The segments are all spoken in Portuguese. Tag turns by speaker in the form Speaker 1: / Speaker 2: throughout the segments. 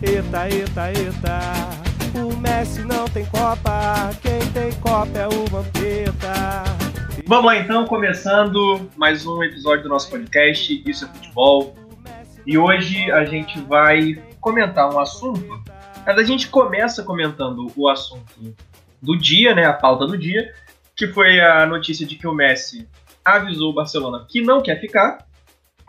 Speaker 1: Eita, eita, eita. O Messi não tem Copa, quem tem Copa é o Vampeta.
Speaker 2: Vamos lá então, começando mais um episódio do nosso podcast Isso é Futebol. E hoje a gente vai comentar um assunto. Mas a gente começa comentando o assunto do dia, né, a pauta do dia, que foi a notícia de que o Messi avisou o Barcelona que não quer ficar.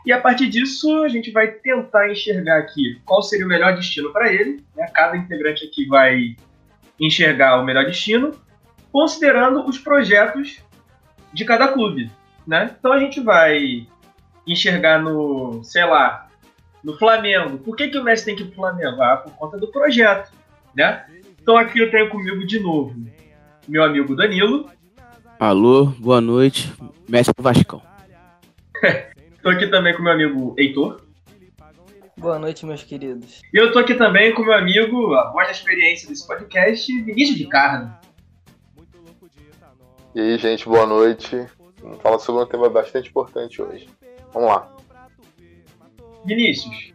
Speaker 2: E a partir disso, a gente vai tentar enxergar aqui qual seria o melhor destino para ele. Né? Cada integrante aqui vai enxergar o melhor destino, considerando os projetos de cada clube. Né? Então a gente vai enxergar no, sei lá, no Flamengo. Por que, que o Messi tem que ir pro Flamengo? Ah, por conta do projeto. Né? Então aqui eu tenho comigo de novo meu amigo Danilo.
Speaker 3: Alô, boa noite. Messi pro Vascão.
Speaker 2: Tô aqui também com meu amigo Heitor.
Speaker 4: Boa noite, meus queridos.
Speaker 2: E eu tô aqui também com meu amigo, a voz da experiência desse podcast, Vinícius de Carne.
Speaker 5: E aí, gente, boa noite. Vamos falar sobre um tema bastante importante hoje. Vamos lá.
Speaker 2: Vinícius,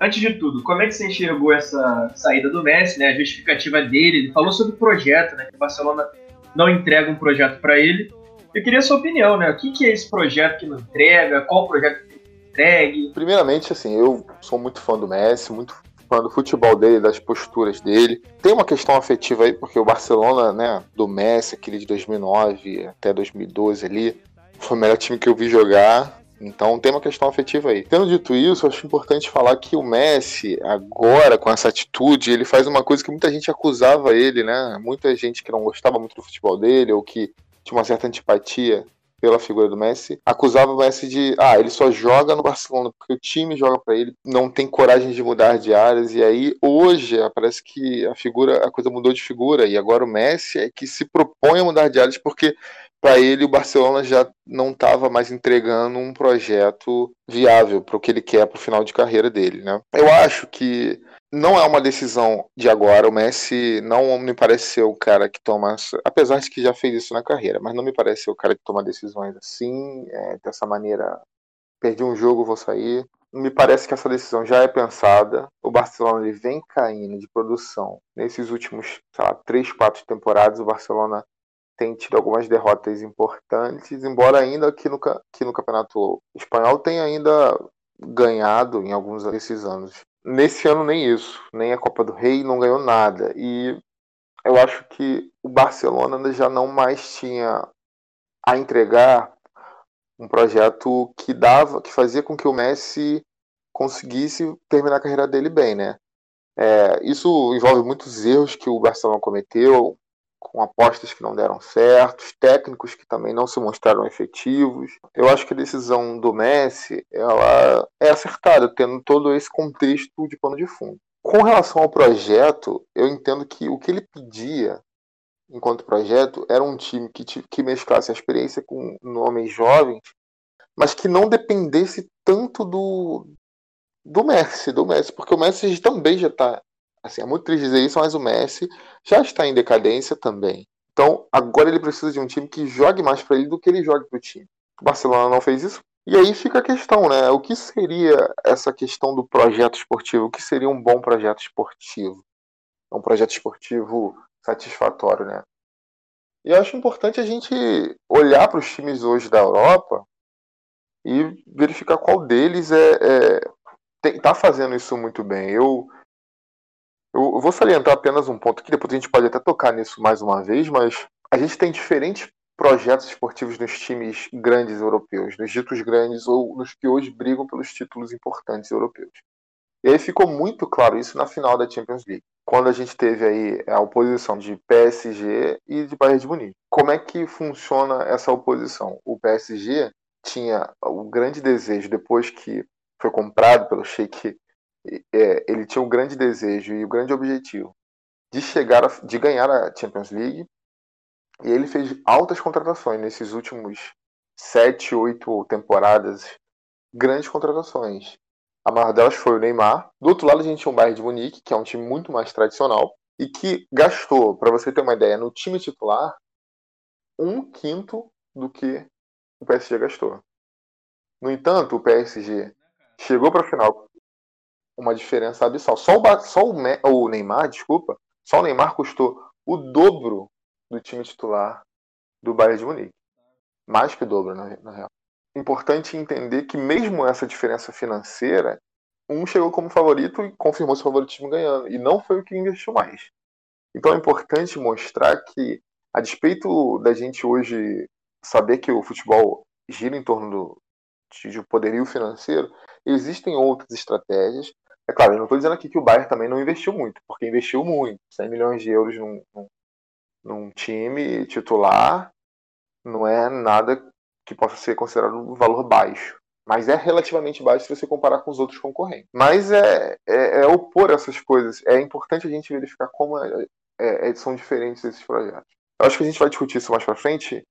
Speaker 2: antes de tudo, como é que você enxergou essa saída do Messi, né? A justificativa dele, ele falou sobre o projeto, né? Que o Barcelona não entrega um projeto para ele. Eu queria a sua opinião, né? O que, que é esse projeto que não entrega? Qual projeto que entregue?
Speaker 5: Primeiramente, assim, eu sou muito fã do Messi, muito fã do futebol dele, das posturas dele. Tem uma questão afetiva aí, porque o Barcelona, né, do Messi, aquele de 2009 até 2012 ali, foi o melhor time que eu vi jogar. Então tem uma questão afetiva aí. Tendo dito isso, acho importante falar que o Messi, agora, com essa atitude, ele faz uma coisa que muita gente acusava ele, né? Muita gente que não gostava muito do futebol dele, ou que tinha uma certa antipatia pela figura do Messi, acusava o Messi de, ah, ele só joga no Barcelona porque o time joga para ele, não tem coragem de mudar de áreas e aí hoje parece que a figura, a coisa mudou de figura e agora o Messi é que se propõe a mudar de áreas porque para ele o Barcelona já não estava mais entregando um projeto viável para o que ele quer para o final de carreira dele, né? Eu acho que não é uma decisão de agora. O Messi não me parece ser o cara que toma, apesar de que já fez isso na carreira, mas não me parece ser o cara que toma decisões assim, é, dessa maneira. Perdi um jogo, vou sair. Me parece que essa decisão já é pensada. O Barcelona ele vem caindo de produção nesses últimos, sei lá, três, quatro temporadas. O Barcelona tem tido algumas derrotas importantes, embora ainda aqui no, aqui no campeonato espanhol tenha ainda ganhado em alguns desses anos. Nesse ano nem isso, nem a Copa do Rei não ganhou nada. E eu acho que o Barcelona já não mais tinha a entregar um projeto que dava, que fazia com que o Messi conseguisse terminar a carreira dele bem, né? É, isso envolve muitos erros que o Barcelona cometeu, com apostas que não deram certo, técnicos que também não se mostraram efetivos. Eu acho que a decisão do Messi ela é acertada, tendo todo esse contexto de pano de fundo. Com relação ao projeto, eu entendo que o que ele pedia enquanto projeto era um time que, que mesclasse a experiência com homens jovens, mas que não dependesse tanto do, do Messi, do Messi, porque o Messi também já está Assim, é muito triste dizer isso, mas o Messi já está em decadência também. Então, agora ele precisa de um time que jogue mais para ele do que ele jogue para o time. O Barcelona não fez isso. E aí fica a questão, né? O que seria essa questão do projeto esportivo? O que seria um bom projeto esportivo? Um projeto esportivo satisfatório, né? E eu acho importante a gente olhar para os times hoje da Europa e verificar qual deles é, é tá fazendo isso muito bem. Eu eu vou salientar apenas um ponto que depois a gente pode até tocar nisso mais uma vez, mas a gente tem diferentes projetos esportivos nos times grandes europeus, nos ditos grandes ou nos que hoje brigam pelos títulos importantes europeus. E aí ficou muito claro isso na final da Champions League, quando a gente teve aí a oposição de PSG e de Bayern de Munique. Como é que funciona essa oposição? O PSG tinha o grande desejo, depois que foi comprado pelo Sheikh é, ele tinha um grande desejo e o um grande objetivo de chegar, a, de ganhar a Champions League. E ele fez altas contratações nesses últimos sete, oito temporadas, grandes contratações. A maior delas foi o Neymar. Do outro lado, a gente tinha o Bayern de Munique, que é um time muito mais tradicional e que gastou, para você ter uma ideia, no time titular, um quinto do que o PSG gastou. No entanto, o PSG chegou para a final uma diferença abissal. Só o, só o, o Neymar, desculpa, só o Neymar custou o dobro do time titular do Bayern de Munique. Mais que o dobro, na, na real. Importante entender que mesmo essa diferença financeira, um chegou como favorito e confirmou seu favoritismo ganhando. E não foi o que investiu mais. Então é importante mostrar que, a despeito da gente hoje saber que o futebol gira em torno do, de poderio financeiro, existem outras estratégias. É claro, eu não estou dizendo aqui que o Bayern também não investiu muito, porque investiu muito, 100 milhões de euros num, num, num time titular não é nada que possa ser considerado um valor baixo. Mas é relativamente baixo se você comparar com os outros concorrentes. Mas é, é, é opor essas coisas. É importante a gente verificar como é, é, são diferentes esses projetos. Eu acho que a gente vai discutir isso mais para frente, é, é,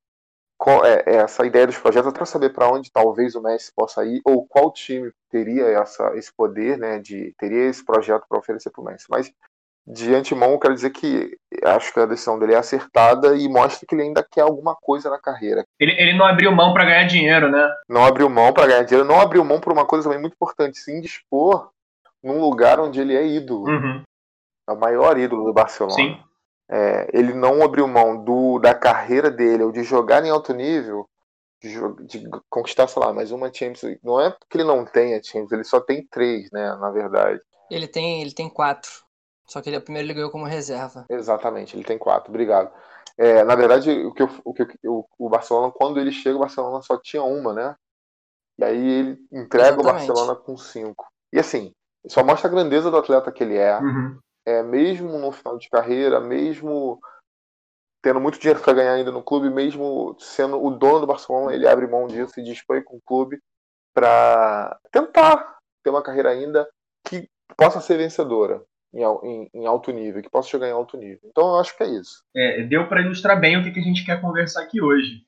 Speaker 5: essa ideia dos projetos para saber para onde talvez o Messi possa ir ou qual time teria essa, esse poder, né, de teria esse projeto para oferecer para o Messi. Mas de antemão, eu quero dizer que acho que a decisão dele é acertada e mostra que ele ainda quer alguma coisa na carreira.
Speaker 2: Ele, ele não abriu mão para ganhar dinheiro, né?
Speaker 5: Não abriu mão para ganhar dinheiro, não abriu mão por uma coisa também muito importante, sim dispor num lugar onde ele é ídolo.
Speaker 2: Uhum.
Speaker 5: É o maior ídolo do Barcelona.
Speaker 2: Sim.
Speaker 5: É, ele não abriu mão do, da carreira dele ou de jogar em alto nível, de, de, conquistar, sei lá, mais uma Champions League. Não é porque ele não tem a Champions, ele só tem três, né, na verdade.
Speaker 4: Ele tem, ele tem quatro. Só que ele primeiro ele ganhou como reserva.
Speaker 5: Exatamente, ele tem quatro, obrigado. É, na verdade, o que, o, que o, o Barcelona, quando ele chega, o Barcelona só tinha uma, né? E aí ele entrega Exatamente. o Barcelona com cinco. E assim, só mostra a grandeza do atleta que ele é.
Speaker 2: Uhum
Speaker 5: é, mesmo no final de carreira, mesmo tendo muito dinheiro para ganhar ainda no clube, mesmo sendo o dono do Barcelona, ele abre mão disso e dispõe com o clube para tentar ter uma carreira ainda que possa ser vencedora em, em, em, alto nível, que possa chegar em alto nível. Então eu acho que é isso.
Speaker 2: É, deu para ilustrar bem o que, a gente quer conversar aqui hoje.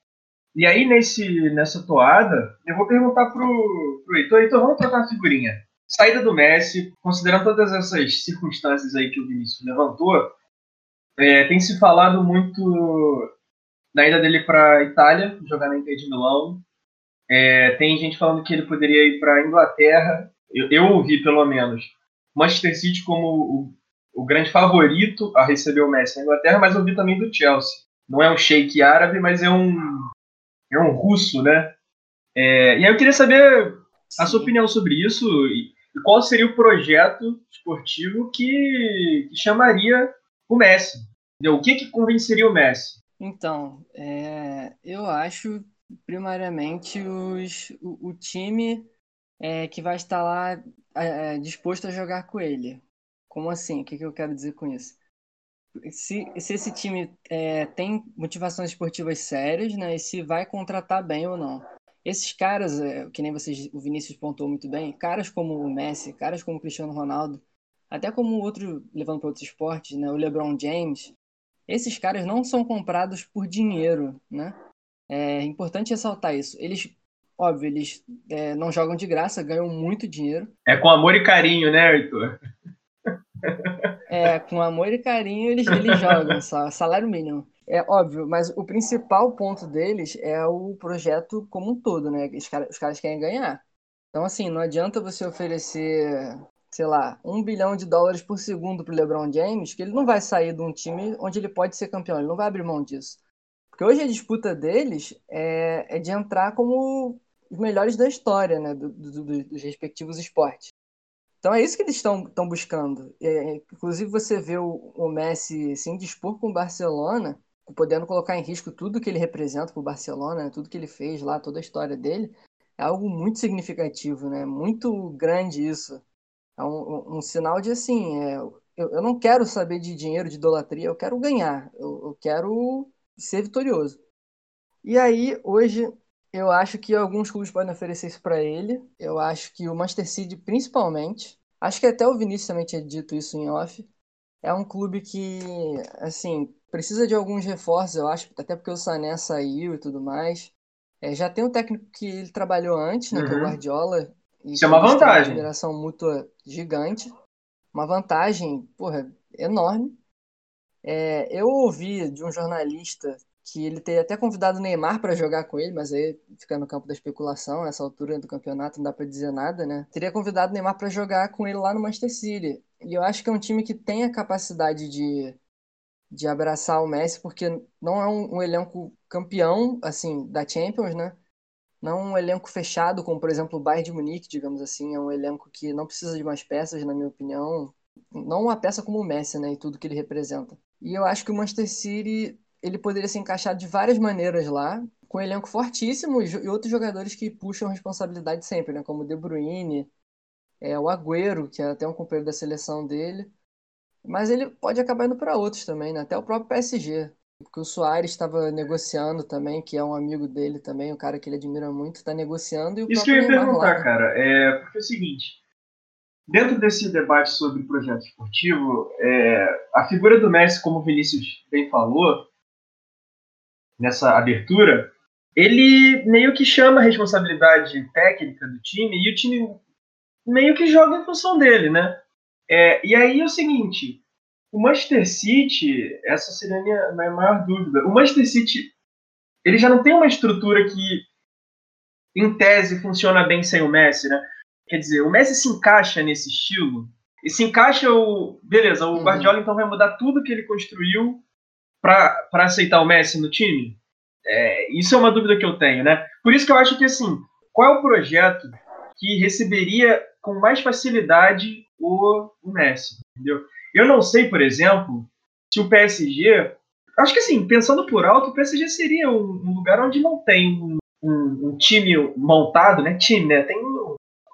Speaker 2: E aí, nesse, nessa toada, eu vou perguntar pro, pro Heitor, Heitor, vamos trocar uma figurinha saída do Messi, considerando todas essas circunstâncias aí que o Vinícius levantou, é, tem se falado muito da ida dele para a Itália, jogar na Inter de Milão. É, tem gente falando que ele poderia ir para a Inglaterra. Eu, eu, ouvi, pelo menos, Manchester City como o, o, grande favorito a receber o Messi na Inglaterra, mas ouvi também do Chelsea. Não é um sheik árabe, mas é um, é um russo, né? É, e aí eu queria saber a sua opinião sobre isso e qual seria o projeto esportivo que, que chamaria o Messi? Entendeu? O que, que convenceria o Messi?
Speaker 4: Então, é, eu acho primariamente os, o, o time é, que vai estar lá é, é, disposto a jogar com ele. Como assim? O que, que eu quero dizer com isso? Se, se esse time é, tem motivações esportivas sérias, né, e se vai contratar bem ou não. Esses caras, é, que nem vocês, o Vinícius pontuou muito bem, caras como o Messi, caras como o Cristiano Ronaldo, até como outro, levando para outros esportes, né, o LeBron James, esses caras não são comprados por dinheiro, né? É importante ressaltar isso. Eles, óbvio, eles é, não jogam de graça, ganham muito dinheiro.
Speaker 2: É com amor e carinho, né, Arthur?
Speaker 4: É, com amor e carinho eles, eles jogam, só, salário mínimo. É óbvio, mas o principal ponto deles é o projeto como um todo, né? Os, cara, os caras querem ganhar. Então, assim, não adianta você oferecer, sei lá, um bilhão de dólares por segundo para o LeBron James, que ele não vai sair de um time onde ele pode ser campeão, ele não vai abrir mão disso. Porque hoje a disputa deles é, é de entrar como os melhores da história, né? Do, do, do, dos respectivos esportes. Então é isso que eles estão buscando. É, inclusive você vê o, o Messi se indispor com o Barcelona, podendo colocar em risco tudo que ele representa para o Barcelona, né? tudo que ele fez lá, toda a história dele, é algo muito significativo, né? Muito grande isso. É um, um, sinal de assim, é, eu, eu, não quero saber de dinheiro, de idolatria, eu quero ganhar, eu, eu quero ser vitorioso. E aí, hoje, eu acho que alguns clubes podem oferecer isso para ele. Eu acho que o Manchester City, principalmente, acho que até o Vinícius também tinha dito isso em off. É um clube que, assim, precisa de alguns reforços, eu acho, até porque o Sané saiu e tudo mais. É, já tem um técnico que ele trabalhou antes, né, uhum. que é o uhum. Guardiola.
Speaker 2: E isso é uma vantagem.
Speaker 4: Uma admiração mútua gigante. Uma vantagem, porra, enorme. É, eu ouvi de um jornalista que ele teria até convidado o Neymar para jogar com ele, mas aí fica no campo da especulação, nessa altura do campeonato não dá para dizer nada, né? Teria convidado o Neymar para jogar com ele lá no Manchester City. E eu acho que é um time que tem a capacidade de, de abraçar o Messi, porque não é um, um elenco campeão, assim, da Champions, né? Não é um elenco fechado, como por exemplo o Bayern de Munique, digamos assim, é um elenco que não precisa de mais peças, na minha opinião. Não uma peça como o Messi, né, e tudo que ele representa. E eu acho que o Manchester City ele poderia se encaixar de várias maneiras lá, com um elenco fortíssimo e outros jogadores que puxam responsabilidade sempre, né? Como o De Bruyne, é, o Agüero, que é até um companheiro da seleção dele. Mas ele pode acabar indo para outros também, né? Até o próprio PSG. Porque o Soares estava negociando também, que é um amigo dele também, um cara que ele admira muito, está negociando. E o
Speaker 2: Isso que eu ia Neymar perguntar, lá, né? cara, é porque é o seguinte: dentro desse debate sobre projeto esportivo, é, a figura do Messi, como o Vinícius bem falou, nessa abertura, ele meio que chama a responsabilidade técnica do time e o time meio que joga em função dele, né? É, e aí é o seguinte, o Manchester City, essa seria a minha, minha maior dúvida. O Manchester City, ele já não tem uma estrutura que, em tese, funciona bem sem o Messi, né? Quer dizer, o Messi se encaixa nesse estilo. E se encaixa o. Beleza, o uhum. Guardiola então vai mudar tudo que ele construiu para aceitar o Messi no time? É, isso é uma dúvida que eu tenho, né? Por isso que eu acho que, assim, qual é o projeto que receberia com mais facilidade o, o Messi, entendeu? Eu não sei, por exemplo, se o PSG... Acho que, assim, pensando por alto, o PSG seria um, um lugar onde não tem um, um, um, time montado, né? Time, né? Tem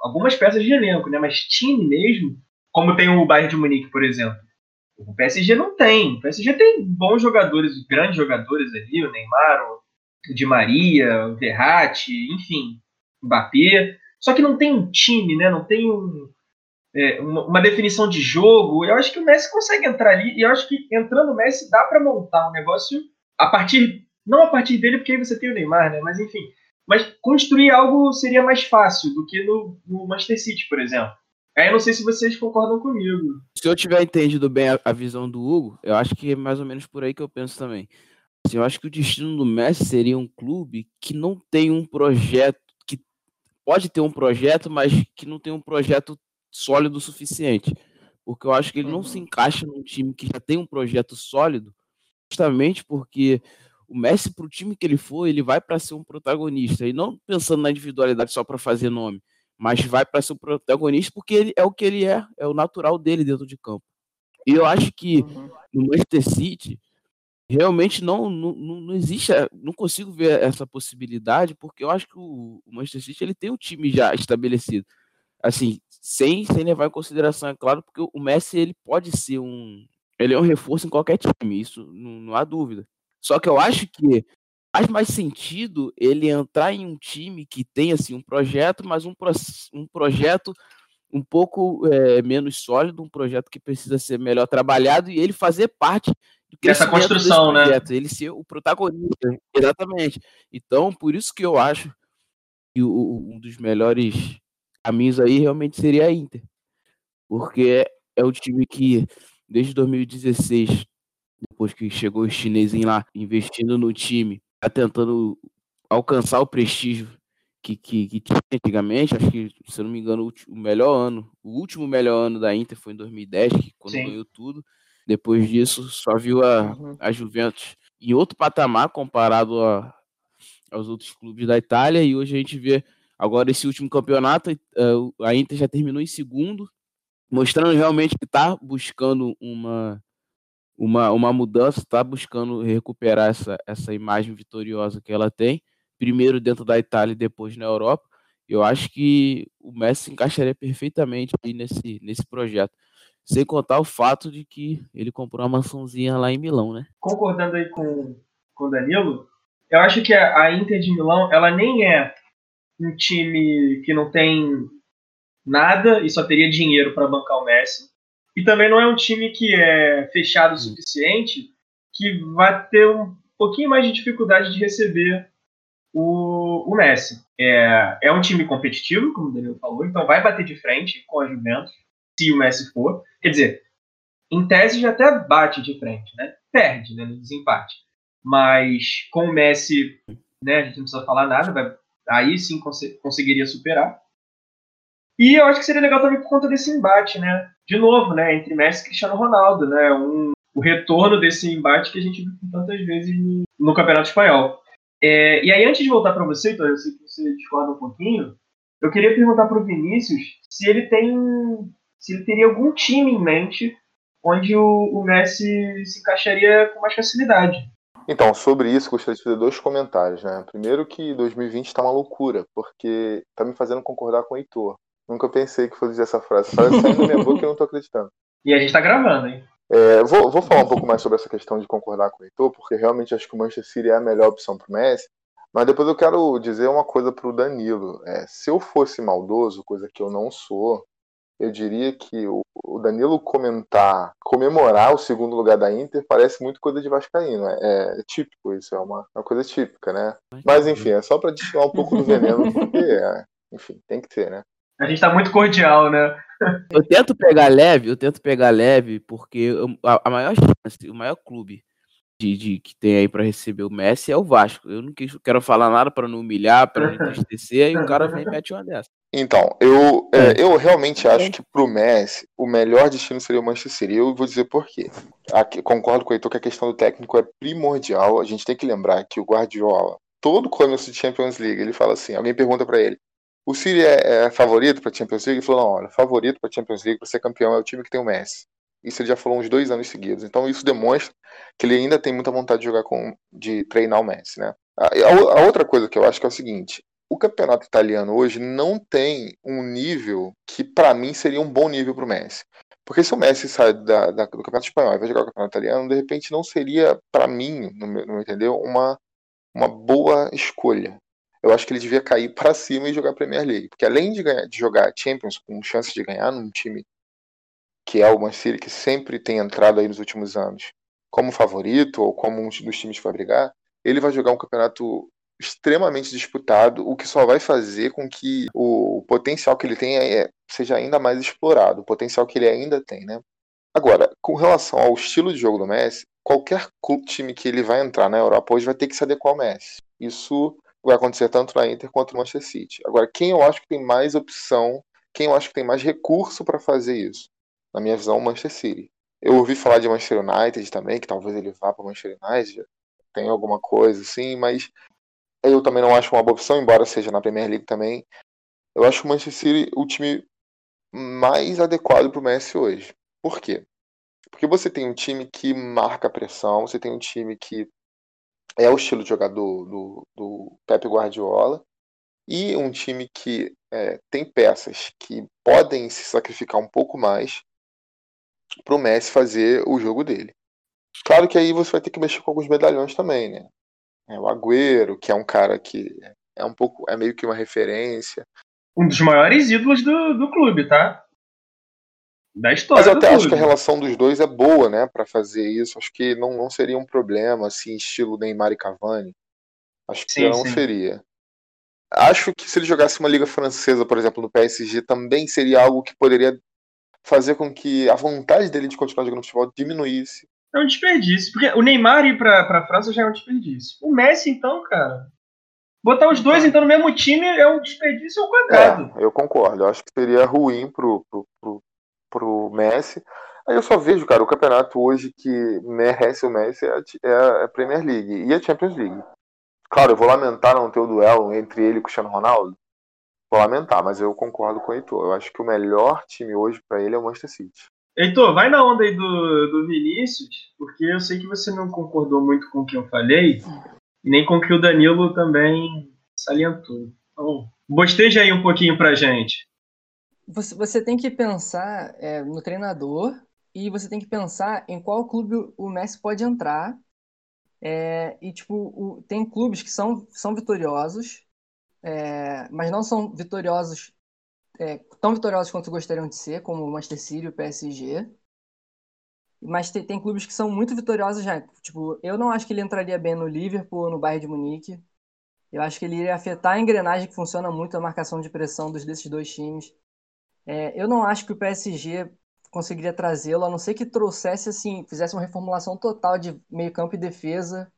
Speaker 2: algumas peças de elenco, né? Mas time mesmo, como tem o Bayern de Munique, por exemplo. O PSG não tem. O PSG tem bons jogadores, grandes jogadores ali, o Neymar, o Di Maria, o Verratti, enfim, o Mbappé. Só que não tem um time, né? Não tem um, é, uma, uma, definição de jogo. Eu acho que o Messi consegue entrar ali e eu acho que entrando o Messi dá para montar um negócio a partir não a partir dele porque aí você tem o Neymar, né? Mas enfim, mas construir algo seria mais fácil do que no, no Manchester City, por exemplo. Aí eu não sei se vocês concordam comigo.
Speaker 3: Se eu tiver entendido bem a, a, visão do Hugo, eu acho que é mais ou menos por aí que eu penso também. Assim, eu acho que o destino do Messi seria um clube que não tem um projeto, que pode ter um projeto, mas que não tem um projeto sólido o suficiente. Porque eu acho que ele não se uhum. encaixa num time que já tem um projeto sólido, justamente porque o Messi, para o time que ele for, ele vai para ser um protagonista. E não pensando na individualidade só para fazer nome mas vai para ser o protagonista porque ele é o que ele é, é o natural dele dentro de campo. E eu acho que uhum. no Manchester City realmente não, não, não existe, não consigo ver essa possibilidade, porque eu acho que o, Manchester City ele tem um time já estabelecido. Assim, sem, sem levar em consideração, é claro, porque o Messi ele pode ser um. Ele é um reforço em qualquer time, isso não, não há dúvida. Só que eu acho que faz mais sentido ele entrar em um time que tem assim um projeto, mas um, pro, um projeto um pouco é, menos sólido, um projeto que precisa ser melhor trabalhado e ele fazer parte
Speaker 2: dessa construção, né? projeto,
Speaker 3: né? Ele ser o protagonista, exatamente. Então, por isso que eu acho que o, um dos melhores caminhos aí realmente seria a Inter, porque é o time que desde 2016 depois que chegou o chinesinho lá investindo no time tá tentando alcançar o prestígio que, que, que, tinha antigamente. Acho que, se eu não me engano, o melhor ano, o último melhor ano da Inter foi em 2010, que quando Sim. ganhou tudo. Depois disso, só viu a, uhum. a Juventus em outro patamar comparado a, aos outros clubes da Itália. E hoje a gente vê agora esse último campeonato, eh, a Inter já terminou em segundo, mostrando realmente que está buscando uma uma, uma mudança, está buscando recuperar essa, essa imagem vitoriosa que ela tem, primeiro dentro da Itália e depois na Europa. Eu acho que o Messi se encaixaria perfeitamente nesse, nesse projeto. Sem contar o fato de que ele comprou uma mansãozinha lá em Milão, né?
Speaker 2: Concordando aí com, com o Danilo, eu acho que a Inter de Milão, ela nem é um time que não tem nada e só teria dinheiro para bancar o Messi. E também não é um time que é fechado o suficiente que vai ter um pouquinho mais de dificuldade de receber o, o Messi. É, é um time competitivo, como o Danilo falou, então vai bater de frente com a Juventus, se o Messi for. Quer dizer, em tese já até bate de frente, né? Perde né, no desempate. mas com o Messi, né, a gente não precisa falar nada, vai, aí sim cons conseguiria superar. E eu acho que seria legal também por conta desse embate, né? De novo, né, entre Messi e Cristiano Ronaldo, né? Um, o retorno desse embate que a gente viu tantas vezes no, no Campeonato Espanhol. É, e aí, antes de voltar para você, então, eu sei que você discorda um pouquinho, eu queria perguntar para o Vinícius se ele tem, se ele teria algum time em mente onde o, o Messi se encaixaria com mais facilidade.
Speaker 5: Então, sobre isso, gostaria de fazer dois comentários, né? Primeiro que 2020 está uma loucura, porque tá me fazendo concordar com o Heitor. Nunca pensei que fosse dizer essa frase. Parece saindo da minha boca e eu não tô acreditando.
Speaker 2: E a gente tá gravando, hein?
Speaker 5: É, vou, vou falar um pouco mais sobre essa questão de concordar com o Heitor, porque realmente acho que o Manchester City é a melhor opção pro Messi. Mas depois eu quero dizer uma coisa pro Danilo. É, se eu fosse maldoso, coisa que eu não sou, eu diria que o, o, Danilo comentar, comemorar o segundo lugar da Inter parece muito coisa de Vascaíno. É, é típico isso, é uma, uma, coisa típica, né? Mas enfim, é só para destilar um pouco do veneno, porque, é, enfim, tem que ter, né?
Speaker 2: A gente tá muito cordial, né?
Speaker 3: Eu tento pegar leve, eu tento pegar leve, porque a, a maior chance, o maior clube de, de, que tem aí para receber o Messi é o Vasco. Eu não quis, quero falar nada para não humilhar, para não entristecer, e o cara vem e mete uma dessa.
Speaker 5: Então, eu, é, é. eu realmente acho que pro Messi o melhor destino seria o Manchester City. Eu vou dizer por quê. Aqui, concordo com o Heitor que a questão do técnico é primordial. A gente tem que lembrar que o Guardiola, todo começo de Champions League, ele fala assim: alguém pergunta para ele, o City é, é favorito para Champions League? Ele falou: não, olha, favorito para Champions League, para ser campeão é o time que tem o Messi. Isso ele já falou uns dois anos seguidos. Então isso demonstra que ele ainda tem muita vontade de jogar com, de treinar o Messi, né? A, a, outra coisa que eu acho que é o seguinte: o campeonato italiano hoje não tem um nível que para mim seria um bom nível para o Messi. Porque se o Messi sai da, da, do campeonato espanhol e vai jogar o campeonato italiano, de repente não seria para mim, no meu, no entendeu, uma uma boa escolha. Eu acho que ele devia cair para cima e jogar Premier League, porque além de, ganhar, de jogar Champions com chances de ganhar num time que é o Manchester City, que sempre tem entrado aí nos últimos anos como favorito ou como um dos times que vai brigar, ele vai jogar um campeonato extremamente disputado, o que só vai fazer com que o potencial que ele tem é, seja ainda mais explorado, o potencial que ele ainda tem, né? Agora, com relação ao estilo de jogo do Messi, qualquer time que ele vai entrar na Europa hoje vai ter que se adequar ao Messi. Isso vai acontecer tanto na Inter quanto no Manchester City. Agora, quem eu acho que tem mais opção, quem eu acho que tem mais recurso para fazer isso? na minha visão, o Manchester City. Eu ouvi falar de Manchester United também, que talvez ele vá para o Manchester United, tem alguma coisa assim, mas eu também não acho uma boa opção, embora seja na Premier League também. Eu acho o Manchester City o time mais adequado para o Messi hoje. Por quê? Porque você tem um time que marca pressão, você tem um time que é o estilo de jogador do, do Pep Guardiola, e um time que é, tem peças que podem se sacrificar um pouco mais para o Messi fazer o jogo dele. Claro que aí você vai ter que mexer com alguns medalhões também, né? É, o Agüero, que é um cara que é um pouco, é meio que uma referência.
Speaker 2: Um dos maiores ídolos do, do clube, tá? Da história.
Speaker 5: Mas eu até acho que a relação dos dois é boa, né, para fazer isso. Acho que não, não seria um problema, assim, estilo Neymar e Cavani. Acho que sim, não sim. seria. Acho que se ele jogasse uma liga francesa, por exemplo, no PSG, também seria algo que poderia fazer com que a vontade dele de continuar jogando futebol diminuísse.
Speaker 2: É um desperdício. Porque o Neymar ir pra, pra França já é um desperdício. O Messi, então, cara. Botar os dois, então, no mesmo time é um desperdício ao quadrado.
Speaker 5: É, eu concordo. Eu acho que seria ruim pro, pro, pro, pro Messi. Aí eu só vejo, cara, o campeonato hoje que merece o Messi é a, é a Premier League e a Champions League. Claro, eu vou lamentar não ter o duelo entre ele e o Cristiano Ronaldo, Vou lamentar, mas eu concordo com o Heitor. Eu acho que o melhor time hoje para ele é o Manchester City.
Speaker 2: Heitor, vai na onda aí do, do Vinícius, porque eu sei que você não concordou muito com o que eu falei, nem com o que o Danilo também salientou. Então, bosteja aí um pouquinho pra gente.
Speaker 4: Você, você tem que pensar é, no treinador e você tem que pensar em qual clube o Messi pode entrar. É, e, tipo, o, tem clubes que são, são vitoriosos é, mas não são vitoriosos, é, tão vitoriosos quanto gostariam de ser, como o Manchester City e o PSG. Mas tem, tem, clubes que são muito vitoriosos já. Tipo, eu não acho que ele entraria bem no Liverpool ou no Bayern de Munique. Eu acho que ele iria afetar a engrenagem que funciona muito a marcação de pressão dos, desses dois times. É, eu não acho que o PSG conseguiria trazê-lo, a não ser que trouxesse assim, fizesse uma reformulação total de meio-campo e defesa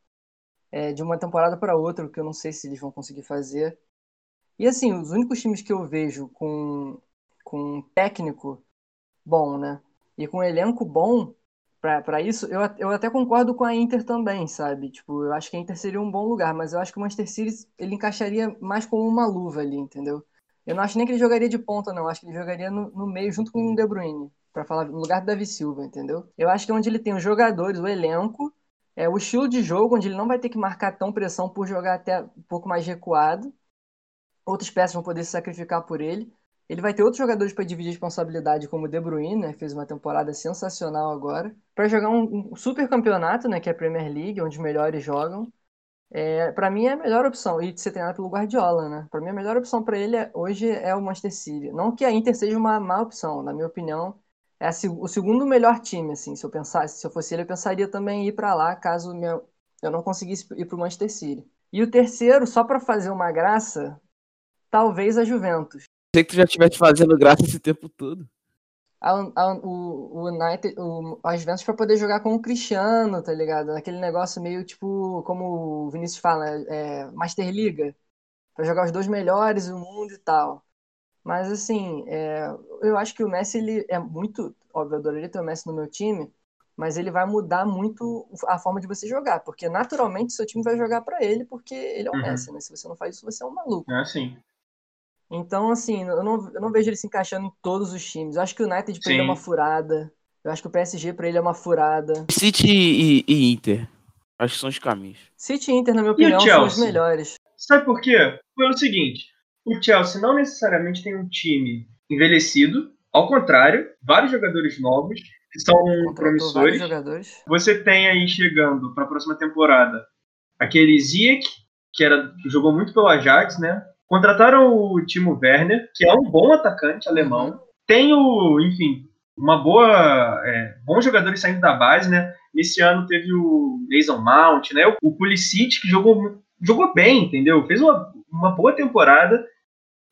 Speaker 4: é, de uma temporada para outra, o que eu não sei se eles vão conseguir fazer. E assim, os únicos times que eu vejo com, com um técnico bom, né? E com um elenco bom para isso, eu, eu até concordo com a Inter também, sabe? Tipo, eu acho que a Inter seria um bom lugar, mas eu acho que o Manchester City ele encaixaria mais como uma luva ali, entendeu? Eu não acho nem que ele jogaria de ponta, não. Eu acho que ele jogaria no, no meio junto com o De Bruyne, para falar no lugar do Davi Silva, entendeu? Eu acho que é onde ele tem os jogadores, o elenco, é o estilo de jogo, onde ele não vai ter que marcar tão pressão por jogar até um pouco mais recuado. Outras peças vão poder se sacrificar por ele. Ele vai ter outros jogadores para dividir responsabilidade, como o De Bruyne, né, que fez uma temporada sensacional agora, para jogar um, um, super campeonato, né, que é a Premier League, onde os melhores jogam. É, para mim é a melhor opção, e de ser treinado pelo Guardiola, né? Para mim a melhor opção para ele é, hoje é o Manchester City. Não que a Inter seja uma má opção, na minha opinião, é a, o segundo melhor time, assim. Se eu pensasse, se eu fosse ele, eu pensaria também em ir para lá, caso minha, eu não conseguisse ir para o Manchester City. E o terceiro, só para fazer uma graça, talvez a Juventus
Speaker 3: sei que tu já estivesse fazendo graça esse tempo todo.
Speaker 4: A, a, o, o United, o, as Juventus para poder jogar com o Cristiano, tá ligado? Aquele negócio meio tipo, como o Vinícius fala, é, Master Liga. Pra jogar os dois melhores do mundo e tal. Mas assim, é, eu acho que o Messi ele é muito. Óbvio, eu adoraria ter o Messi no meu time, mas ele vai mudar muito a forma de você jogar, porque naturalmente seu time vai jogar para ele, porque ele é o uhum. Messi, né? Se você não faz isso, você é um maluco.
Speaker 2: É assim.
Speaker 4: Então, assim, eu não, eu não vejo ele se encaixando em todos os times. Eu acho que o United pra ele é uma furada. Eu acho que o PSG pra ele é uma furada.
Speaker 3: City e, e Inter. Acho que são os caminhos.
Speaker 4: City e Inter, na minha opinião, são os melhores.
Speaker 2: Sabe por quê? Pelo seguinte: o Chelsea não necessariamente tem um time envelhecido. Ao contrário, vários jogadores novos que são Contratou promissores. Você tem aí chegando para a próxima temporada aquele Ziyech, que, era, que jogou muito pelo Ajax, né? Contrataram o Timo Werner, que é um bom atacante alemão. Tem o, enfim, uma boa, é, bons jogadores saindo da base, né? Nesse ano teve o Mason Mount, né? O Pulisic que jogou, jogou bem, entendeu? Fez uma, uma boa temporada.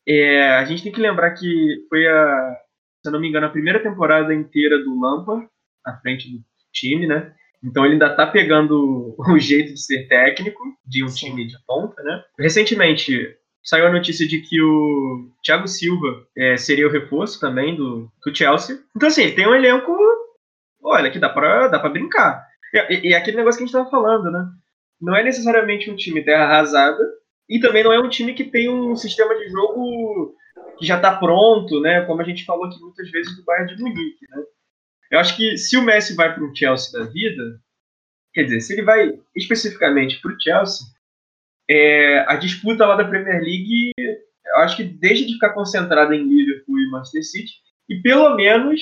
Speaker 2: É, a gente tem que lembrar que foi a, se eu não me engano, a primeira temporada inteira do Lampard à frente do time, né? Então ele ainda tá pegando o jeito de ser técnico de um time de ponta, né? Recentemente saiu a notícia de que o Thiago Silva é, seria o reforço também do, do Chelsea. Então, assim, tem um elenco, olha, que dá pra, dá pra brincar. E, e, aquele negócio que a gente tava falando, né? Não é necessariamente um time terra arrasada, e também não é um time que tem um sistema de jogo que já tá pronto, né? Como a gente falou aqui muitas vezes do Bayern de Munique, né? Eu acho que se o Messi vai para o Chelsea da vida, quer dizer, se ele vai especificamente para o Chelsea, é, a disputa lá da Premier League, eu acho que deixa de ficar concentrada em Liverpool e Manchester City e pelo menos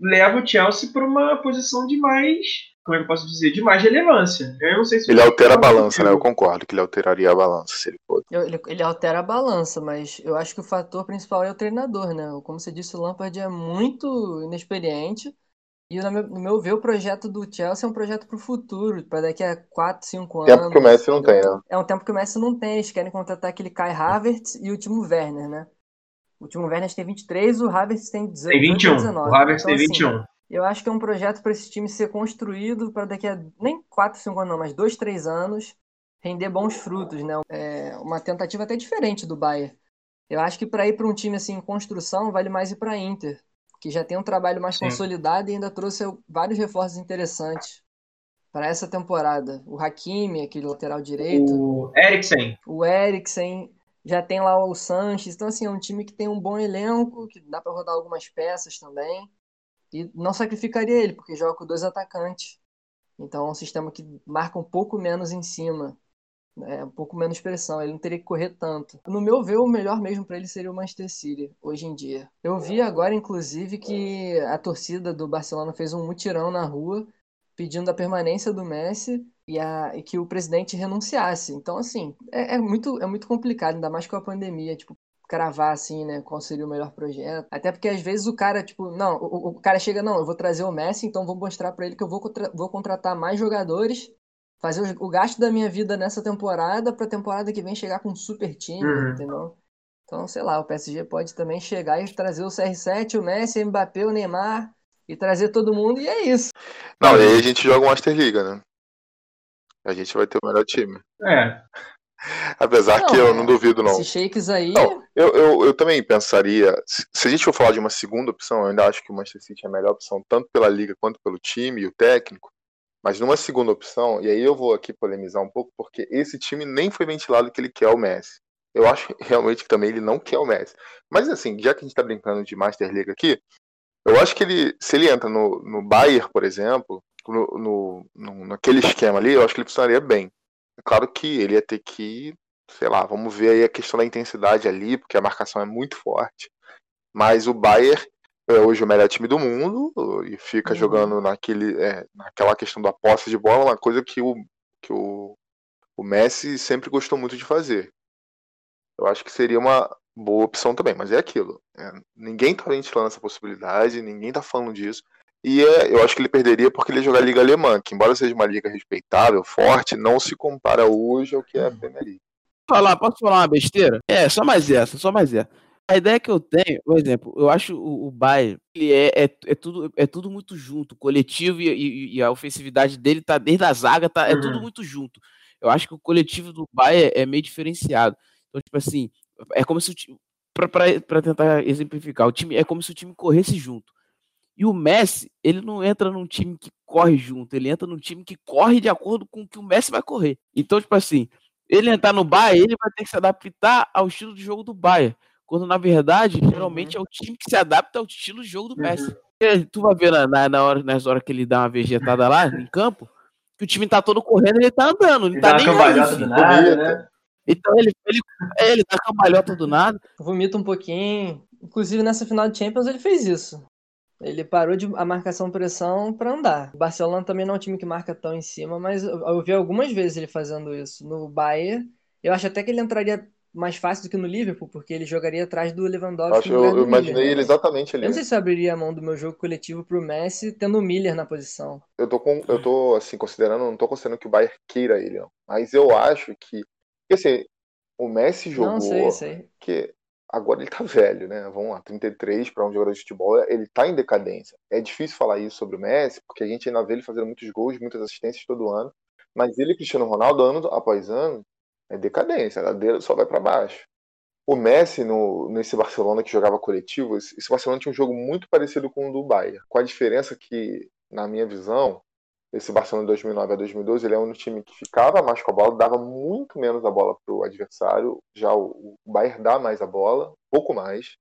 Speaker 2: leva o Chelsea para uma posição de mais, como é que eu posso dizer, de mais relevância. Eu não sei se
Speaker 5: ele altera a balança, né? Eu concordo que ele alteraria a balança se ele for.
Speaker 4: Ele, ele, altera a balança, mas eu acho que o fator principal é o treinador, né? Como você disse, o Lampard é muito inexperiente e no meu, no meu ver, o projeto do Chelsea é um projeto para o futuro, para daqui a 4, 5 anos.
Speaker 5: Tempo que o Messi não tem, né?
Speaker 4: É um tempo que o Messi não tem. Eles querem contratar aquele Kai Havertz e o Timo Werner, né? O Timo Werner tem 23, o Havertz tem 18,
Speaker 2: tem 21. 19. O Havertz então, tem 21. Assim,
Speaker 4: eu acho que é um projeto para esse time ser construído para daqui a nem 4, 5 anos, não, mas 2, 3 anos render bons frutos, né? É uma tentativa até diferente do Bayern. Eu acho que para ir para um time assim em construção vale mais ir para a Inter que já tem um trabalho mais Sim. consolidado e ainda trouxe vários reforços interessantes para essa temporada. O Hakimi, aquele lateral direito.
Speaker 2: O Eriksen.
Speaker 4: O Eriksen. Já tem lá o Sanches. Então, assim, é um time que tem um bom elenco, que dá para rodar algumas peças também. E não sacrificaria ele, porque joga com dois atacantes. Então, é um sistema que marca um pouco menos em cima é, um pouco menos pressão, ele não teria que correr tanto. No meu ver, o melhor mesmo para ele seria o Manchester City, hoje em dia. Eu vi agora, inclusive, que a torcida do Barcelona fez um mutirão na rua pedindo a permanência do Messi e, a, e que o presidente renunciasse. Então, assim, é, é, muito, é muito complicado, ainda mais com a pandemia, tipo, cravar assim, né, qual seria o melhor projeto. Até porque às vezes o cara, tipo, não, o, o cara chega, não, eu vou trazer o Messi, então vou mostrar para ele que eu vou, vou contratar mais jogadores fazer o gasto da minha vida nessa temporada para a temporada que vem chegar com um super time, uhum. entendeu? Então, sei lá, o PSG pode também chegar e trazer o CR7, o Messi, o Mbappé, o Neymar e trazer todo mundo e é isso.
Speaker 5: Não, e aí a gente joga o Master Liga, né? A gente vai ter o melhor time.
Speaker 2: É.
Speaker 5: Apesar
Speaker 4: Não,
Speaker 5: que eu não duvido, não.
Speaker 4: Esses shakes aí.
Speaker 5: Não, eu, eu, eu também pensaria. Se se a gente for falar de uma segunda opção, eu ainda acho que o Manchester City é a melhor opção, tanto pela liga quanto pelo time e o técnico. Mas numa segunda opção, e aí eu vou aqui polemizar um pouco, porque esse time nem foi ventilado que ele quer o Messi. Eu acho realmente que também ele não quer o Messi. Mas assim, já que a gente tá brincando de Master League aqui, eu acho que ele, se ele entra no, no Bayern, por exemplo, no, no, no- naquele esquema ali, eu acho que ele funcionaria bem. É claro que ele ia ter que, sei lá, vamos ver aí a questão da intensidade ali, porque a marcação é muito forte. Mas o Bayern é hoje o melhor time do mundo e fica
Speaker 4: Uhum.
Speaker 5: jogando naquele, é, naquela questão da posse de bola, uma coisa que o, que o, o Messi sempre gostou muito de fazer. Eu acho que seria uma boa opção também, mas é aquilo. é, ninguém tá ventilando essa possibilidade, ninguém tá falando disso. E é, eu acho que ele perderia porque ele ia jogar a Liga Alemã, que embora seja uma liga respeitável, forte, não se compara hoje ao que é a Premier League.
Speaker 3: falar, posso falar uma besteira? É, só mais essa, só mais essa. A ideia que eu tenho, por exemplo, eu acho o, o Bayern, ele é, é, é tudo, é tudo muito junto, o coletivo e, e- e a ofensividade dele tá desde a zaga, tá, é
Speaker 2: Uhum.
Speaker 3: tudo muito junto. Eu acho que o coletivo do Bayern é meio diferenciado. Então, tipo assim, é como se o time, pra tentar exemplificar, o time é como se o time corresse junto. E o Messi, ele não entra num time que corre junto, ele entra num time que corre de acordo com o que o Messi vai correr. Então, tipo assim, ele entrar no Bayern, ele vai ter que se adaptar ao estilo de jogo do Bayern. Quando, na verdade, geralmente é o time que se adapta ao estilo de jogo do Messi. Porque Tu vai ver na, na, na hora, nas horas que ele dá uma vegetada lá em campo, que o time tá todo correndo, ele tá andando, ele
Speaker 2: Ele
Speaker 3: tá nem aí,
Speaker 2: do nada, né?
Speaker 3: Então ele, ele, é, ele dá cambalhota do nada.
Speaker 4: Vomita um pouquinho. Inclusive nessa final de Champions ele fez isso. Ele parou de a marcação pressão pra andar. O Barcelona também não é um time que marca tão em cima, mas eu, eu vi algumas vezes ele fazendo isso. No Bayern, eu acho até que ele entraria mais fácil do que no Liverpool, porque ele jogaria atrás do Lewandowski
Speaker 5: acho, eu, eu imaginei
Speaker 4: Miller,
Speaker 5: ele
Speaker 4: né?
Speaker 5: exatamente ali.
Speaker 4: Eu não sei se eu abriria a mão do meu jogo coletivo pro Messi tendo o Miller na posição.
Speaker 5: Eu tô, com, eu tô assim, considerando, não tô considerando que o Bayern queira ele, não. Mas eu acho que. Porque assim, o Messi jogou.
Speaker 4: Não, sei, sei.
Speaker 5: que agora ele tá velho, né? Vamos lá, 33 para um jogador de futebol, ele tá em decadência. É difícil falar isso sobre o Messi, porque a gente ainda vê ele fazendo muitos gols, muitas assistências todo ano. Mas ele e Cristiano Ronaldo, ano após ano, é decadência, a dele só vai para baixo. O Messi, no, nesse Barcelona que jogava coletivo, esse Barcelona tinha um jogo muito parecido com o do Bayern. Com a diferença que, na minha visão, esse Barcelona de 2009 a 2012, ele é um time que ficava mais com a bola, dava muito menos a bola pro adversário. Já o, o Bayern dá mais a bola, pouco mais.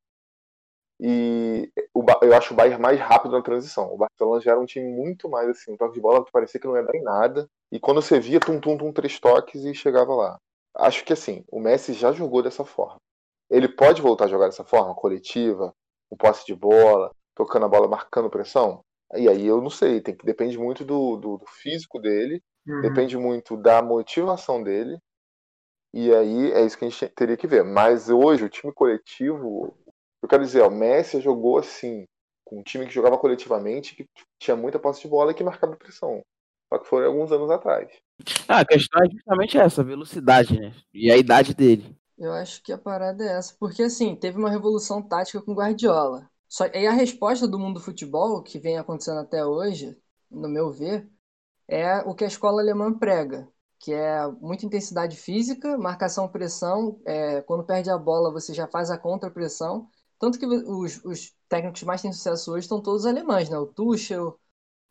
Speaker 5: E o eu acho o Bayern mais rápido na transição. O Barcelona já era um time muito mais assim, um toque de bola parecia que não ia dar em nada. E quando você via, tum, tum, tum, três toques e chegava lá. Acho que assim, o Messi já jogou dessa forma. Ele pode voltar a jogar dessa forma, coletiva, com posse de bola, tocando a bola, marcando pressão? E aí eu não sei, tem que depende muito do, do, do físico dele,
Speaker 2: Uhum.
Speaker 5: depende muito da motivação dele. E aí é isso que a gente teria que ver. Mas hoje, o time coletivo, eu quero dizer, ó, o Messi jogou assim, com um time que jogava coletivamente, que tinha muita posse de bola e que marcava pressão. Só que foi alguns anos atrás.
Speaker 3: Ah, a questão é justamente essa, velocidade, né? E a idade dele.
Speaker 4: Eu acho que a parada é essa, porque assim, teve uma revolução tática com Guardiola. Só e a resposta do mundo do futebol, que vem acontecendo até hoje, no meu ver, é o que a escola alemã prega, que é muita intensidade física, marcação pressão, é, quando perde a bola você já faz a contra-pressão. Tanto que os, os técnicos mais têm sucesso hoje estão todos alemães, né? O Tuchel,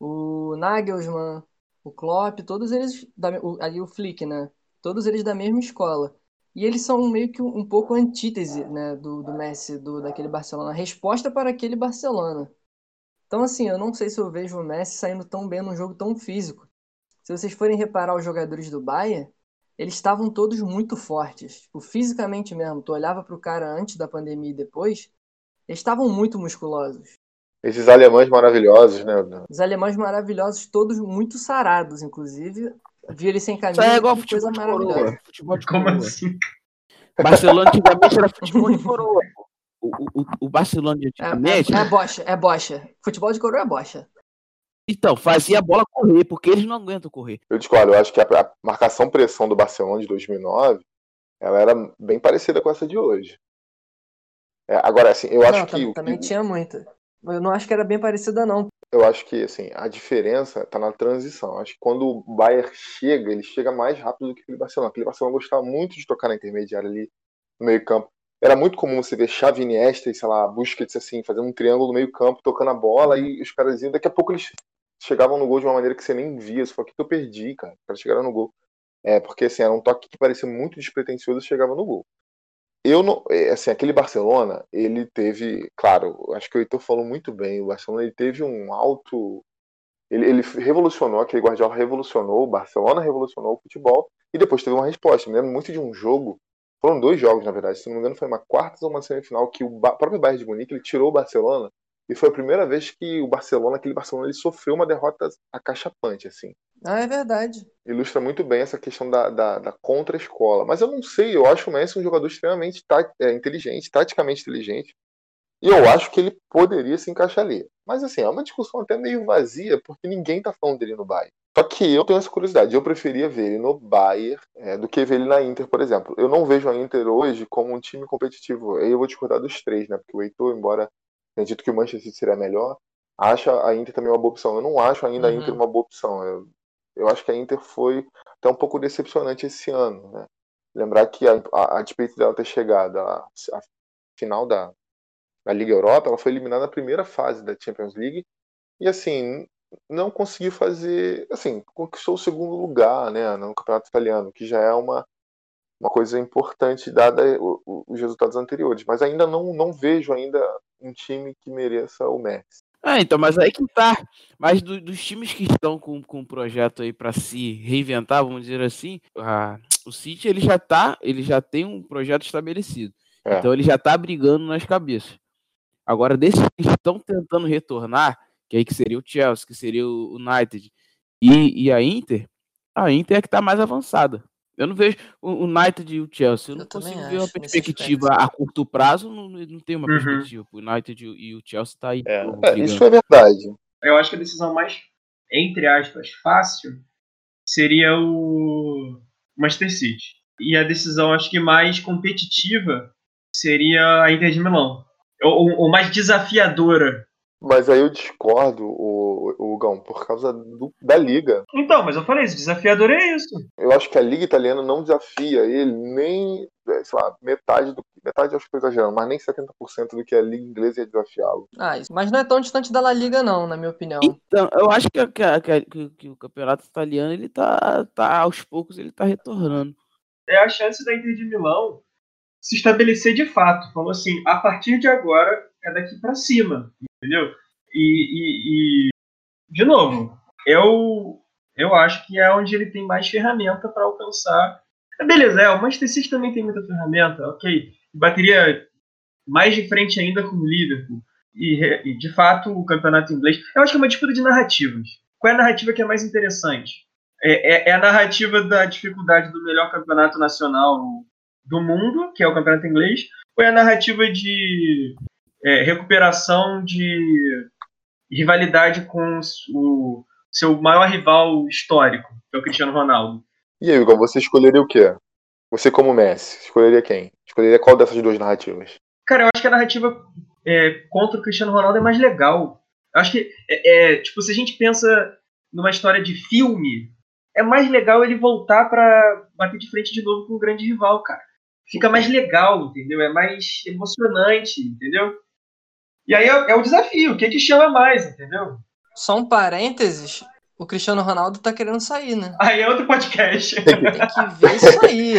Speaker 4: o Nagelsmann, o Klopp, todos eles, da, o, ali o Flick, né? Todos eles da mesma escola. E eles são meio que um, um pouco antítese, né, do, do Messi, do, daquele Barcelona, a resposta para aquele Barcelona. Então, assim, eu não sei se eu vejo o Messi saindo tão bem num jogo tão físico. Se vocês forem reparar os jogadores do Bayern, eles estavam todos muito fortes. Tipo, fisicamente mesmo. Tu olhava pro cara antes da pandemia e depois, eles estavam muito musculosos.
Speaker 5: Esses alemães maravilhosos, né?
Speaker 4: Os alemães maravilhosos, todos muito sarados, inclusive. Vi eles sem camisa,
Speaker 3: é igual
Speaker 4: que
Speaker 3: futebol
Speaker 4: coisa
Speaker 3: de
Speaker 4: maravilhosa.
Speaker 3: coroa. Futebol de
Speaker 2: Como
Speaker 3: coroa.
Speaker 2: assim?
Speaker 3: Barcelona antigamente era futebol de coroa. O, o, o Barcelona de
Speaker 4: É,
Speaker 3: antigamente,
Speaker 4: é, é bocha, é bocha. Futebol de coroa é bocha.
Speaker 3: então, fazia a bola correr, porque eles não aguentam correr.
Speaker 5: Eu discordo, eu acho que a, a marcação pressão do Barcelona de 2009, ela era bem parecida com essa de hoje. É, agora, assim, eu acho
Speaker 4: não,
Speaker 5: que...
Speaker 4: tam- também tinha muita. Eu não acho que era bem parecida, não.
Speaker 5: eu acho que assim, a diferença está na transição. Acho que quando o Bayern chega, ele chega mais rápido do que aquele Barcelona. Aquele Barcelona gostava muito de tocar na intermediária ali no meio-campo. Era muito comum você ver Xavi Iniesta e, sei lá, Busquets assim, fazendo um triângulo no meio-campo, tocando a bola e os caras iam. Daqui a pouco eles chegavam no gol de uma maneira que você nem via. Você falou, o que eu perdi, cara? Os caras chegaram no gol. É, porque assim, era um toque que parecia muito despretensioso e chegava no gol. Eu não, é, assim, aquele Barcelona, ele teve, claro, acho que o Heitor falou muito bem, o Barcelona ele teve um alto ele, ele revolucionou, aquele Guardiola revolucionou, o Barcelona revolucionou o futebol e depois teve uma resposta. Me lembro muito de um jogo, foram dois jogos, na verdade, se não me engano foi uma quarta ou uma semifinal que o próprio Bayern de Munique ele tirou o Barcelona e foi a primeira vez que o Barcelona, aquele Barcelona, ele sofreu uma derrota acachapante, assim.
Speaker 4: Ah, é verdade.
Speaker 5: Ilustra muito bem essa questão da, da, da contra-escola. Mas eu não sei, eu acho o Messi um jogador extremamente é, inteligente, taticamente inteligente. E eu acho que ele poderia se encaixar ali. Mas assim, é uma discussão até meio vazia, porque ninguém tá falando dele no Bayern. Só que eu tenho essa curiosidade, eu preferia ver ele no Bayern é, do que ver ele na Inter, por exemplo. Eu não vejo a Inter hoje como um time competitivo. Aí eu vou discordar dos três, né? Porque o Heitor, embora tenha dito que o Manchester City seria melhor, acha a Inter também uma boa opção. Eu não acho ainda uhum. a Inter uma boa opção. Eu, eu acho que a Inter foi até um pouco decepcionante esse ano. Né? Lembrar que a, a, a despeito dela ter chegado à, à final da, da Liga Europa, ela foi eliminada na primeira fase da Champions League e assim não conseguiu fazer, assim, conquistou o segundo lugar, né, no campeonato italiano, que já é uma uma coisa importante dada os resultados anteriores, mas ainda não não vejo ainda um time que mereça o Messi.
Speaker 3: Ah, então, mas aí que tá. Mas do, dos times que estão com, com um projeto aí para se reinventar, vamos dizer assim, a, o City ele já tá, ele já tem um projeto estabelecido. É. Então ele já tá brigando nas cabeças. Agora, desses que estão tentando retornar, que aí que seria o Chelsea, que seria o United e, e a Inter, a Inter é que tá mais avançada. Eu não vejo o United e o Chelsea. Eu, eu não consigo ver uma perspectiva a curto prazo. Não, não tem uma uhum. perspectiva. O United e o Chelsea tá aí.
Speaker 5: É, é isso é verdade.
Speaker 2: Eu acho que a decisão mais, entre aspas, fácil seria o Manchester City. E a decisão, acho que mais competitiva seria a Inter de Milão. Ou, ou mais desafiadora
Speaker 5: mas aí eu discordo, o, o Gão, por causa do, da liga.
Speaker 2: Então, mas eu falei, isso, desafiador é isso.
Speaker 5: Eu acho que a liga italiana não desafia ele nem, é, sei lá, metade do metade acho que exagerando, mas nem 70% do que a liga inglesa ia desafiá-lo.
Speaker 4: Ah, isso, mas não é tão distante da La Liga não, na minha opinião.
Speaker 3: Então, eu acho que, que, que, que o campeonato italiano, ele tá, tá, aos poucos, ele tá retornando.
Speaker 2: É a chance da Inter de Milão se estabelecer de fato. Falou assim, a partir de agora é daqui para cima entendeu? E, e, e, de novo, eu, eu acho que é onde ele tem mais ferramenta para alcançar. Beleza, é, o Manchester City também tem muita ferramenta, ok. Bateria mais de frente ainda com o Liverpool. E, e, de fato, o campeonato inglês. Eu acho que é uma disputa de narrativas. Qual é a narrativa que é mais interessante? É, é, é a narrativa da dificuldade do melhor campeonato nacional do mundo, que é o campeonato inglês, ou é a narrativa de é, recuperação de rivalidade com o seu maior rival histórico, que é o Cristiano Ronaldo.
Speaker 5: E aí, Igor, você escolheria o quê? Você como Messi, escolheria quem? Escolheria qual dessas duas narrativas?
Speaker 2: Cara, eu acho que a narrativa é, contra o Cristiano Ronaldo é mais legal. Eu acho que, é, é, tipo, se a gente pensa numa história de filme, é mais legal ele voltar para bater de frente de novo com um grande rival, cara. Fica mais legal, entendeu? É mais emocionante, entendeu? E aí é, é o desafio, o que, que chama mais, entendeu?
Speaker 4: Só um parênteses, o Cristiano Ronaldo tá querendo sair, né?
Speaker 2: Aí é outro podcast.
Speaker 4: Tem que ver isso aí.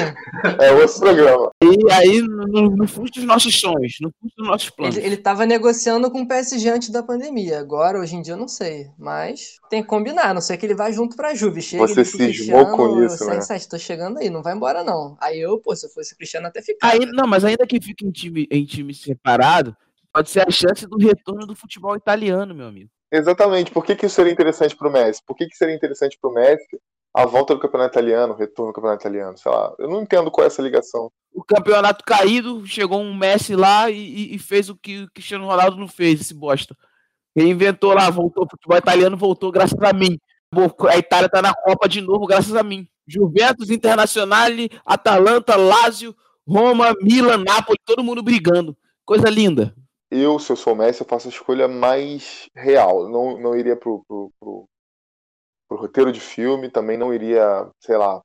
Speaker 5: É outro programa.
Speaker 3: E aí, no, no fundo dos nossos sonhos, no fundo dos nossos planos.
Speaker 4: Ele, ele tava negociando com o PSG antes da pandemia. Agora, hoje em dia, eu não sei. Mas tem que combinar. A não sei que ele vai junto pra Juve. Chega
Speaker 5: Você cismou com isso, né?
Speaker 4: Sete, tô chegando aí, não vai embora não. Aí eu, pô, se eu fosse Cristiano, até ficar.
Speaker 3: Aí, não, mas ainda que fique em time, em time separado, pode ser a chance do retorno do futebol italiano, meu amigo.
Speaker 5: Exatamente. Por que, que isso seria interessante para o Messi? Por que, que seria interessante para o Messi a volta do campeonato italiano, o retorno do campeonato italiano? Sei lá, eu não entendo qual é essa ligação.
Speaker 3: O campeonato caído, chegou um Messi lá e, e fez o que o Cristiano Ronaldo não fez, esse bosta. Ele inventou lá, voltou, o futebol italiano voltou graças a mim. A Itália tá na Copa de novo graças a mim. Juventus, Internacional, Atalanta, Lazio, Roma, Milan, Napoli, todo mundo brigando. Coisa linda.
Speaker 5: Eu, se eu sou o Messi, eu faço a escolha mais real. Não, não iria pro, pro, pro, pro roteiro de filme, também não iria, sei lá,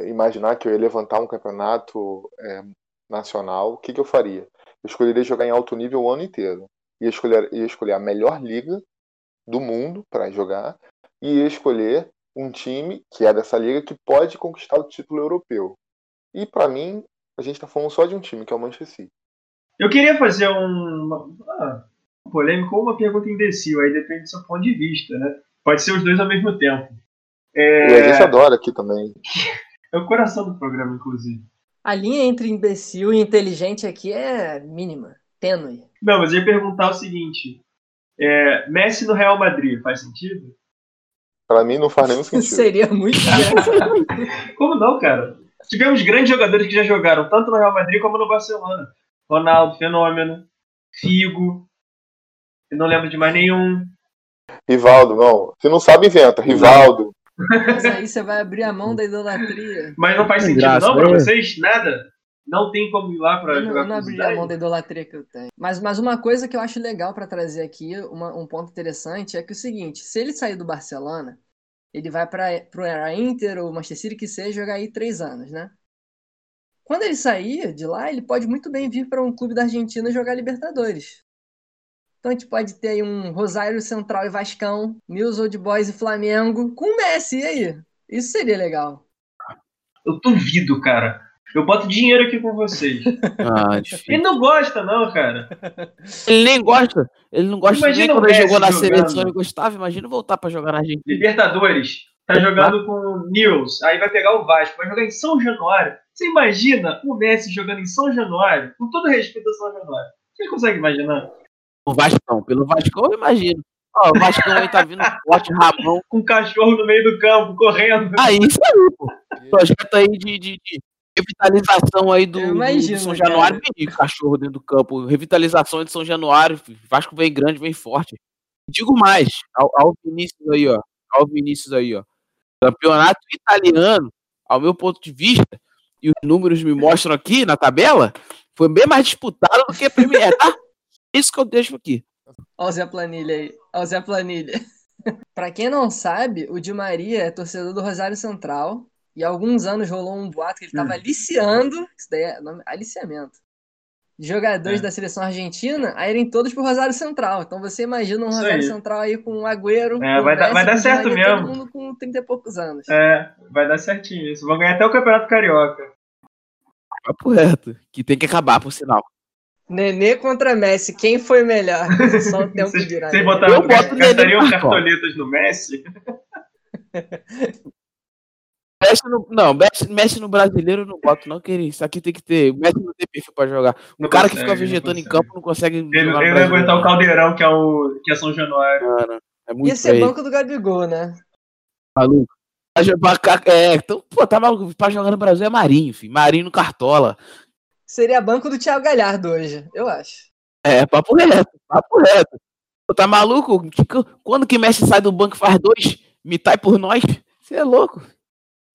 Speaker 5: imaginar que eu ia levantar um campeonato é, nacional. O que, que eu faria? Eu escolheria jogar em alto nível o ano inteiro. Ia escolher, ia escolher a melhor liga do mundo para jogar e ia escolher um time que é dessa liga que pode conquistar o título europeu. E para mim, a gente está falando só de um time, que é o Manchester City.
Speaker 2: Eu queria fazer um, uma, ah, polêmico ou uma pergunta imbecil, aí depende do seu ponto de vista, né? Pode ser os dois ao mesmo tempo.
Speaker 5: É... E a gente adora aqui também.
Speaker 2: É o coração do programa, inclusive.
Speaker 4: A linha entre imbecil e inteligente aqui é mínima, tênue.
Speaker 2: Não, mas eu ia perguntar o seguinte: é, Messi no Real Madrid faz sentido?
Speaker 5: Para mim não faz nenhum sentido.
Speaker 4: Seria muito.
Speaker 2: Como não, cara? Tivemos grandes jogadores que já jogaram tanto no Real Madrid como no Barcelona. Ronaldo, Fenômeno, Figo. Eu não lembro de mais nenhum.
Speaker 5: Rivaldo, não. Você não sabe, inventa. Rivaldo.
Speaker 4: Mas aí você vai abrir a mão da idolatria.
Speaker 2: Mas não faz sentido, graça, não, pra né? vocês? Nada? Não tem como ir lá pra
Speaker 4: eu
Speaker 2: jogar
Speaker 4: Eu não abri a mão da idolatria que eu tenho. Mas, mas uma coisa que eu acho legal para trazer aqui, uma, um ponto interessante, é que é o seguinte: se ele sair do Barcelona, ele vai para pro Inter ou Manchester City que seja jogar aí três anos, né? Quando ele sair de lá, ele pode muito bem vir para um clube da Argentina jogar Libertadores. Então a gente pode ter aí um Rosário Central e Vascão, News Old Boys e Flamengo com o Messi, e aí? Isso seria legal.
Speaker 2: Eu duvido, cara. Eu boto dinheiro aqui com vocês.
Speaker 3: Ah,
Speaker 2: ele não gosta, não, cara.
Speaker 3: Ele nem gosta. Ele não gosta imagina nem quando ele jogou na jogando. seleção e gostava. Imagina voltar para jogar na Argentina.
Speaker 2: Libertadores. Tá jogando com o News. Aí vai pegar o Vasco. Vai jogar em São Januário. Você imagina o Messi jogando em São Januário? Com todo respeito a São Januário. Você consegue imaginar?
Speaker 3: O Vascão. Pelo Vascão eu imagino. Ó, o Vascão aí tá vindo forte, Ramon.
Speaker 2: Com um cachorro no meio do campo, correndo.
Speaker 3: Ah, isso aí, pô. Projeto aí de, de, de revitalização aí do, imagino, do São Januário. Vem cachorro dentro do campo. Revitalização de São Januário. Vasco vem grande, vem forte. Digo mais, ao, ao Vinícius aí, ó. Ao Vinícius aí, ó. Campeonato italiano, ao meu ponto de vista, e os números me mostram aqui na tabela, foi bem mais disputado do que a Premier, tá? Isso que eu deixo aqui.
Speaker 4: Olha o Zé Planilha aí. Olha o Zé Planilha. pra quem não sabe, o Di Maria é torcedor do Rosário Central. E há alguns anos rolou um boato que ele estava hum. aliciando. Isso daí é nome, aliciamento. Jogadores é. da seleção argentina a irem todos pro Rosário Central. Então você imagina um isso Rosário aí. Central aí com um Agüero.
Speaker 2: É, vai, dar, vai dar certo mesmo.
Speaker 4: Todo mundo com 30 e poucos anos.
Speaker 2: É, vai dar certinho isso. Vão ganhar até o Campeonato Carioca.
Speaker 3: Papo reto. Que tem que acabar, por sinal.
Speaker 4: Nenê contra Messi, quem foi melhor? Só o tempo dirá.
Speaker 2: Vocês botaram, gastariam cartoletas no Messi?
Speaker 3: Messi no, não, Messi, Messi no brasileiro eu não boto, não, querido. Isso aqui tem que ter. Messi não tem perfil pra jogar. O cara consegue, que fica vegetando em campo não consegue.
Speaker 2: Ele, ele vai aguentar o caldeirão, que é, o, que é São Januário. Cara,
Speaker 3: é muito
Speaker 4: Ia ser banco do Gabigol, né?
Speaker 3: Maluco. É, então, pô, tá maluco. Pra jogar no Brasil é Marinho, filho. Marinho no Cartola.
Speaker 4: Seria banco do Thiago Galhardo hoje, eu acho.
Speaker 3: É, papo reto, papo reto. Pô, tá maluco? Quando que Messi sai do banco e faz dois, mitai por nós? Você é louco.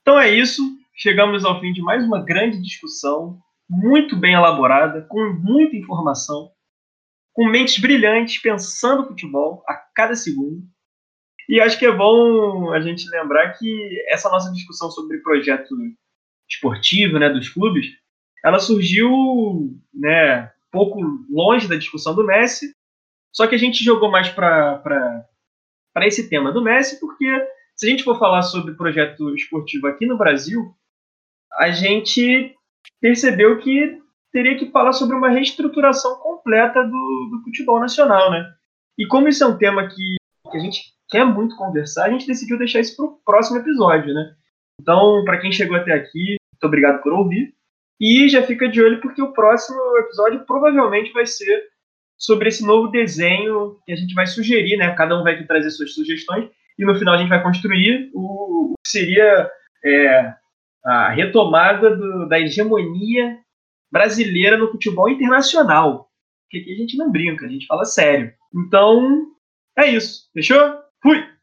Speaker 2: Então é isso. Chegamos ao fim de mais uma grande discussão, muito bem elaborada, com muita informação, com mentes brilhantes, pensando futebol a cada segundo. E acho que é bom a gente lembrar que essa nossa discussão sobre projeto esportivo né, dos clubes ela surgiu né, pouco longe da discussão do Messi, só que a gente jogou mais para esse tema do Messi, porque se a gente for falar sobre projeto esportivo aqui no Brasil, a gente percebeu que teria que falar sobre uma reestruturação completa do, do futebol nacional, né? E como isso é um tema que, que a gente quer muito conversar, a gente decidiu deixar isso para o próximo episódio, né? Então, para quem chegou até aqui, muito obrigado por ouvir. E já fica de olho porque o próximo episódio provavelmente vai ser sobre esse novo desenho que a gente vai sugerir, né? Cada um vai trazer suas sugestões e no final a gente vai construir o, o que seria é, a retomada do, da hegemonia brasileira no futebol internacional. Porque aqui a gente não brinca, a gente fala sério. Então, é isso. Fechou? Fui!